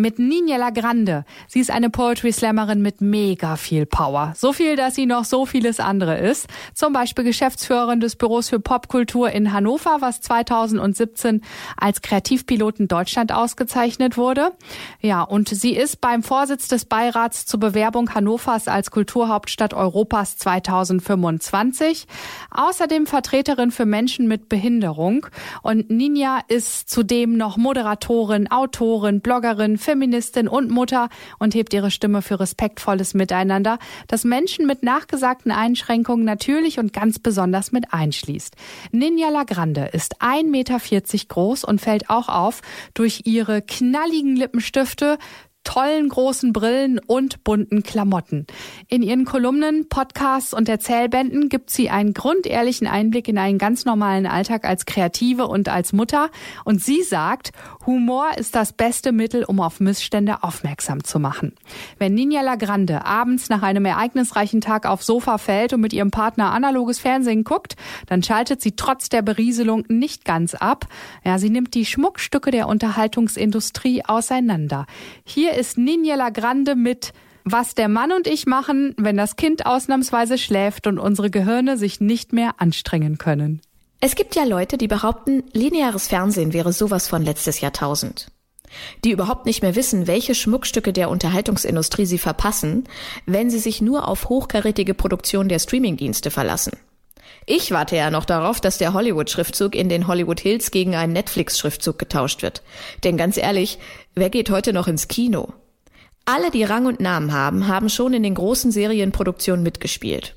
mit Ninja Grande. Sie ist eine Poetry Slammerin mit mega viel Power. So viel, dass sie noch so vieles andere ist. Zum Beispiel Geschäftsführerin des Büros für Popkultur in Hannover, was 2017 als Kreativpiloten Deutschland ausgezeichnet wurde. Ja, und sie ist beim Vorsitz des Beirats zur Bewerbung Hannovers als Kulturhauptstadt Europas 2025. Außerdem Vertreterin für Menschen mit Behinderung. Und Ninja ist zudem noch Moderatorin, Autorin, Bloggerin, Feministin und Mutter und hebt ihre Stimme für respektvolles Miteinander, das Menschen mit nachgesagten Einschränkungen natürlich und ganz besonders mit einschließt. Ninja Lagrande ist 1,40 Meter groß und fällt auch auf durch ihre knalligen Lippenstifte, tollen großen Brillen und bunten Klamotten. In ihren Kolumnen, Podcasts und Erzählbänden gibt sie einen grundehrlichen Einblick in einen ganz normalen Alltag als Kreative und als Mutter. Und sie sagt, Humor ist das beste Mittel, um auf Missstände aufmerksam zu machen. Wenn Ninja Lagrande abends nach einem ereignisreichen Tag aufs Sofa fällt und mit ihrem Partner analoges Fernsehen guckt, dann schaltet sie trotz der Berieselung nicht ganz ab. Ja, sie nimmt die Schmuckstücke der Unterhaltungsindustrie auseinander. Hier ist Ninja Grande mit was der Mann und ich machen, wenn das Kind ausnahmsweise schläft und unsere Gehirne sich nicht mehr anstrengen können. Es gibt ja Leute, die behaupten, lineares Fernsehen wäre sowas von letztes Jahrtausend. Die überhaupt nicht mehr wissen, welche Schmuckstücke der Unterhaltungsindustrie sie verpassen, wenn sie sich nur auf hochkarätige Produktion der Streamingdienste verlassen. Ich warte ja noch darauf, dass der Hollywood-Schriftzug in den Hollywood Hills gegen einen Netflix-Schriftzug getauscht wird. Denn ganz ehrlich, wer geht heute noch ins Kino? Alle, die Rang und Namen haben, haben schon in den großen Serienproduktionen mitgespielt.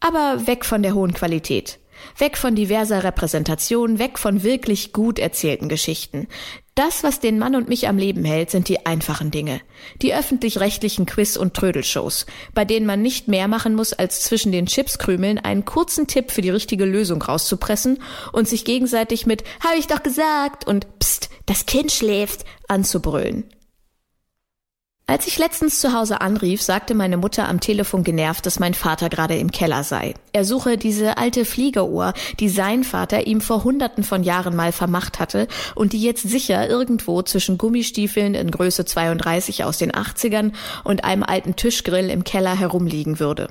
Aber weg von der hohen Qualität. Weg von diverser Repräsentation, weg von wirklich gut erzählten Geschichten. Das, was den Mann und mich am Leben hält, sind die einfachen Dinge. Die öffentlich-rechtlichen Quiz- und Trödelshows, bei denen man nicht mehr machen muss, als zwischen den Chipskrümeln einen kurzen Tipp für die richtige Lösung rauszupressen und sich gegenseitig mit Hab ich doch gesagt und Psst, das Kind schläft anzubrüllen. Als ich letztens zu Hause anrief, sagte meine Mutter am Telefon genervt, dass mein Vater gerade im Keller sei. Er suche diese alte Fliegeruhr, die sein Vater ihm vor hunderten von Jahren mal vermacht hatte und die jetzt sicher irgendwo zwischen Gummistiefeln in Größe 32 aus den 80ern und einem alten Tischgrill im Keller herumliegen würde.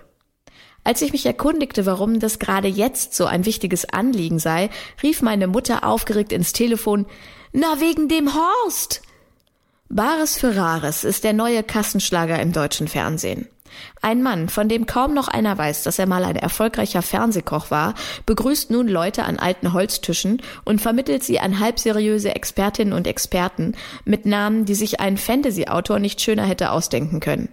Als ich mich erkundigte, warum das gerade jetzt so ein wichtiges Anliegen sei, rief meine Mutter aufgeregt ins Telefon, na wegen dem Horst! Bares für Rares ist der neue Kassenschlager im deutschen Fernsehen. Ein Mann, von dem kaum noch einer weiß, dass er mal ein erfolgreicher Fernsehkoch war, begrüßt nun Leute an alten Holztischen und vermittelt sie an halbseriöse Expertinnen und Experten mit Namen, die sich ein Fantasy-Autor nicht schöner hätte ausdenken können.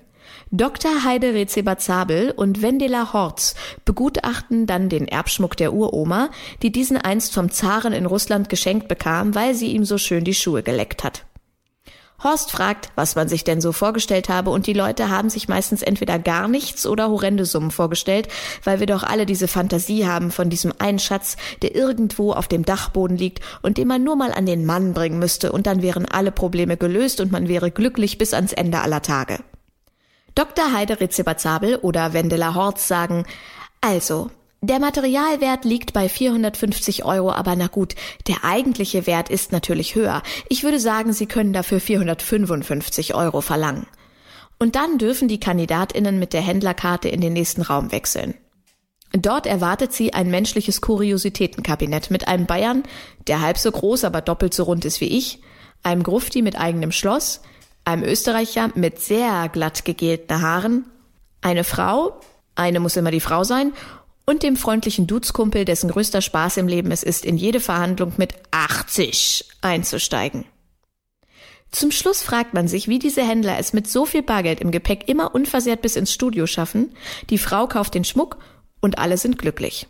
Dr. Heide Rezebazabel und Wendela Horz begutachten dann den Erbschmuck der Uroma, die diesen einst vom Zaren in Russland geschenkt bekam, weil sie ihm so schön die Schuhe geleckt hat. Horst fragt, was man sich denn so vorgestellt habe und die Leute haben sich meistens entweder gar nichts oder horrende Summen vorgestellt, weil wir doch alle diese Fantasie haben von diesem einen Schatz, der irgendwo auf dem Dachboden liegt und den man nur mal an den Mann bringen müsste und dann wären alle Probleme gelöst und man wäre glücklich bis ans Ende aller Tage. Dr. Heide Rezebazabel oder Wendela Horst sagen, also, der Materialwert liegt bei 450 Euro, aber na gut, der eigentliche Wert ist natürlich höher. Ich würde sagen, Sie können dafür 455 Euro verlangen. Und dann dürfen die Kandidatinnen mit der Händlerkarte in den nächsten Raum wechseln. Dort erwartet sie ein menschliches Kuriositätenkabinett mit einem Bayern, der halb so groß, aber doppelt so rund ist wie ich, einem Grufti mit eigenem Schloss, einem Österreicher mit sehr glatt gegelten Haaren, eine Frau, eine muss immer die Frau sein, und dem freundlichen Duzkumpel, dessen größter Spaß im Leben es ist, in jede Verhandlung mit 80 einzusteigen. Zum Schluss fragt man sich, wie diese Händler es mit so viel Bargeld im Gepäck immer unversehrt bis ins Studio schaffen. Die Frau kauft den Schmuck und alle sind glücklich.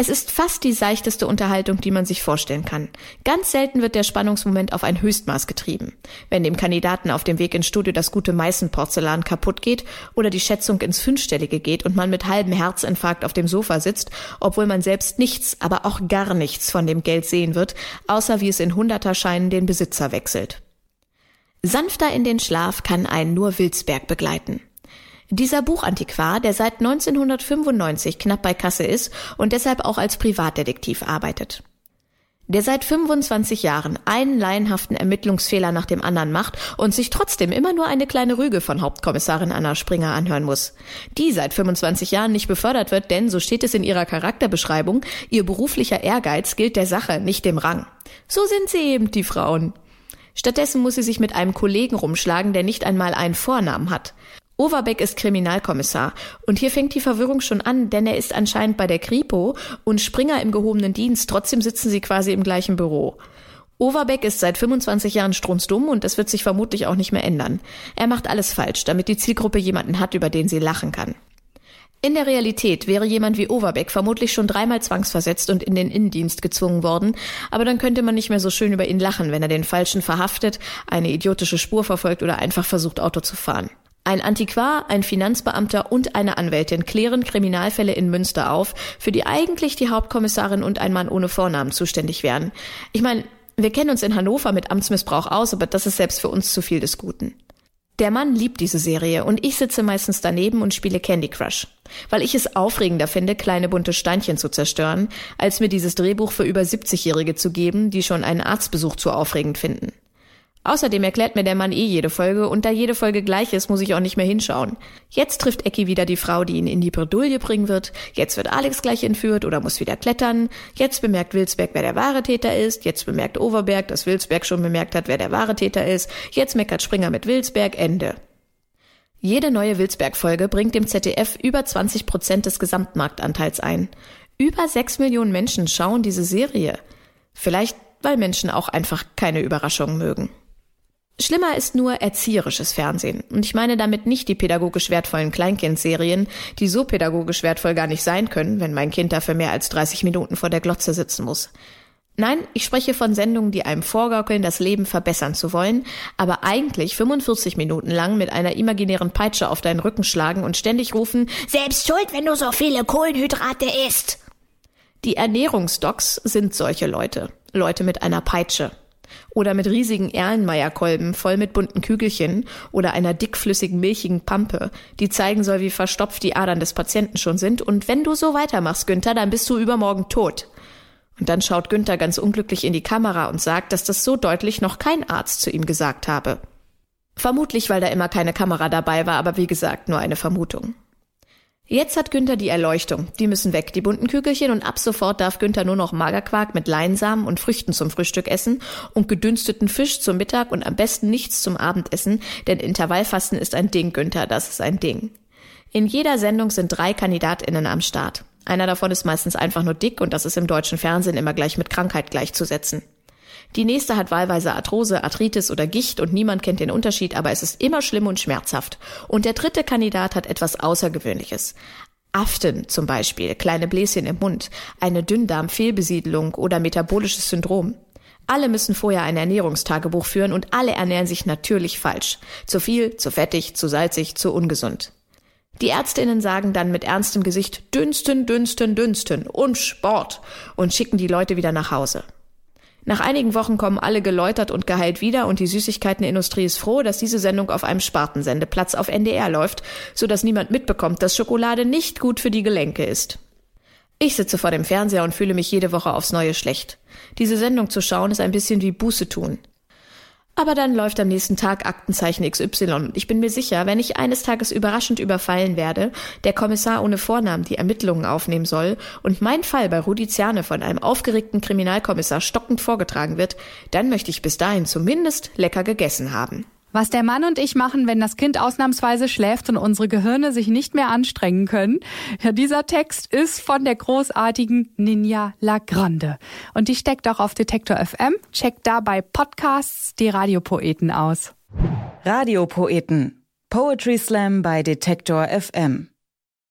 Es ist fast die seichteste Unterhaltung, die man sich vorstellen kann. Ganz selten wird der Spannungsmoment auf ein Höchstmaß getrieben. Wenn dem Kandidaten auf dem Weg ins Studio das gute Meißenporzellan kaputt geht oder die Schätzung ins Fünfstellige geht und man mit halbem Herzinfarkt auf dem Sofa sitzt, obwohl man selbst nichts, aber auch gar nichts von dem Geld sehen wird, außer wie es in Hunderterscheinen den Besitzer wechselt. Sanfter in den Schlaf kann einen nur Wilsberg begleiten. Dieser Buchantiquar, der seit 1995 knapp bei Kasse ist und deshalb auch als Privatdetektiv arbeitet der seit 25 Jahren einen laienhaften Ermittlungsfehler nach dem anderen macht und sich trotzdem immer nur eine kleine Rüge von Hauptkommissarin Anna Springer anhören muss. Die seit 25 Jahren nicht befördert wird, denn, so steht es in ihrer Charakterbeschreibung, ihr beruflicher Ehrgeiz gilt der Sache, nicht dem Rang. So sind sie eben, die Frauen. Stattdessen muss sie sich mit einem Kollegen rumschlagen, der nicht einmal einen Vornamen hat. Overbeck ist Kriminalkommissar. Und hier fängt die Verwirrung schon an, denn er ist anscheinend bei der Kripo und Springer im gehobenen Dienst. Trotzdem sitzen sie quasi im gleichen Büro. Overbeck ist seit 25 Jahren strunzdumm und das wird sich vermutlich auch nicht mehr ändern. Er macht alles falsch, damit die Zielgruppe jemanden hat, über den sie lachen kann. In der Realität wäre jemand wie Overbeck vermutlich schon dreimal zwangsversetzt und in den Innendienst gezwungen worden, aber dann könnte man nicht mehr so schön über ihn lachen, wenn er den Falschen verhaftet, eine idiotische Spur verfolgt oder einfach versucht, Auto zu fahren. Ein Antiquar, ein Finanzbeamter und eine Anwältin klären Kriminalfälle in Münster auf, für die eigentlich die Hauptkommissarin und ein Mann ohne Vornamen zuständig wären. Ich meine, wir kennen uns in Hannover mit Amtsmissbrauch aus, aber das ist selbst für uns zu viel des Guten. Der Mann liebt diese Serie und ich sitze meistens daneben und spiele Candy Crush, weil ich es aufregender finde, kleine bunte Steinchen zu zerstören, als mir dieses Drehbuch für über 70-Jährige zu geben, die schon einen Arztbesuch zu aufregend finden. Außerdem erklärt mir der Mann eh jede Folge und da jede Folge gleich ist, muss ich auch nicht mehr hinschauen. Jetzt trifft Ecki wieder die Frau, die ihn in die Bredouille bringen wird. Jetzt wird Alex gleich entführt oder muss wieder klettern. Jetzt bemerkt Wilsberg, wer der wahre Täter ist. Jetzt bemerkt Overberg, dass Wilsberg schon bemerkt hat, wer der wahre Täter ist. Jetzt meckert Springer mit Wilsberg, Ende. Jede neue Wilsberg-Folge bringt dem ZDF über 20 Prozent des Gesamtmarktanteils ein. Über sechs Millionen Menschen schauen diese Serie. Vielleicht, weil Menschen auch einfach keine Überraschungen mögen. Schlimmer ist nur erzieherisches Fernsehen. Und ich meine damit nicht die pädagogisch wertvollen Kleinkindserien, die so pädagogisch wertvoll gar nicht sein können, wenn mein Kind dafür mehr als 30 Minuten vor der Glotze sitzen muss. Nein, ich spreche von Sendungen, die einem vorgaukeln, das Leben verbessern zu wollen, aber eigentlich 45 Minuten lang mit einer imaginären Peitsche auf deinen Rücken schlagen und ständig rufen, selbst schuld, wenn du so viele Kohlenhydrate isst. Die Ernährungsdocs sind solche Leute. Leute mit einer Peitsche. Oder mit riesigen Erlenmeierkolben voll mit bunten Kügelchen oder einer dickflüssigen milchigen Pampe, die zeigen soll, wie verstopft die Adern des Patienten schon sind. Und wenn du so weitermachst, Günther, dann bist du übermorgen tot. Und dann schaut Günther ganz unglücklich in die Kamera und sagt, dass das so deutlich noch kein Arzt zu ihm gesagt habe. Vermutlich, weil da immer keine Kamera dabei war, aber wie gesagt, nur eine Vermutung. Jetzt hat Günther die Erleuchtung. Die müssen weg, die bunten Kügelchen, und ab sofort darf Günther nur noch Magerquark mit Leinsamen und Früchten zum Frühstück essen und gedünsteten Fisch zum Mittag und am besten nichts zum Abendessen, denn Intervallfasten ist ein Ding, Günther, das ist ein Ding. In jeder Sendung sind drei KandidatInnen am Start. Einer davon ist meistens einfach nur dick und das ist im deutschen Fernsehen immer gleich mit Krankheit gleichzusetzen. Die nächste hat wahlweise Arthrose, Arthritis oder Gicht und niemand kennt den Unterschied, aber es ist immer schlimm und schmerzhaft. Und der dritte Kandidat hat etwas Außergewöhnliches. Aften zum Beispiel, kleine Bläschen im Mund, eine Dünndarmfehlbesiedelung oder metabolisches Syndrom. Alle müssen vorher ein Ernährungstagebuch führen und alle ernähren sich natürlich falsch. Zu viel, zu fettig, zu salzig, zu ungesund. Die Ärztinnen sagen dann mit ernstem Gesicht dünsten, dünsten, dünsten und Sport und schicken die Leute wieder nach Hause. Nach einigen Wochen kommen alle geläutert und geheilt wieder und die Süßigkeitenindustrie ist froh, dass diese Sendung auf einem Spartensendeplatz auf NDR läuft, so dass niemand mitbekommt, dass Schokolade nicht gut für die Gelenke ist. Ich sitze vor dem Fernseher und fühle mich jede Woche aufs Neue schlecht. Diese Sendung zu schauen ist ein bisschen wie Buße tun. Aber dann läuft am nächsten Tag Aktenzeichen XY und ich bin mir sicher, wenn ich eines Tages überraschend überfallen werde, der Kommissar ohne Vornamen die Ermittlungen aufnehmen soll und mein Fall bei Rudi Zerne von einem aufgeregten Kriminalkommissar stockend vorgetragen wird, dann möchte ich bis dahin zumindest lecker gegessen haben. Was der Mann und ich machen, wenn das Kind ausnahmsweise schläft und unsere Gehirne sich nicht mehr anstrengen können. Ja, dieser Text ist von der großartigen Ninja Lagrande. Und die steckt auch auf Detektor FM. Checkt dabei Podcasts die Radiopoeten aus. Radiopoeten. Poetry Slam bei Detektor FM.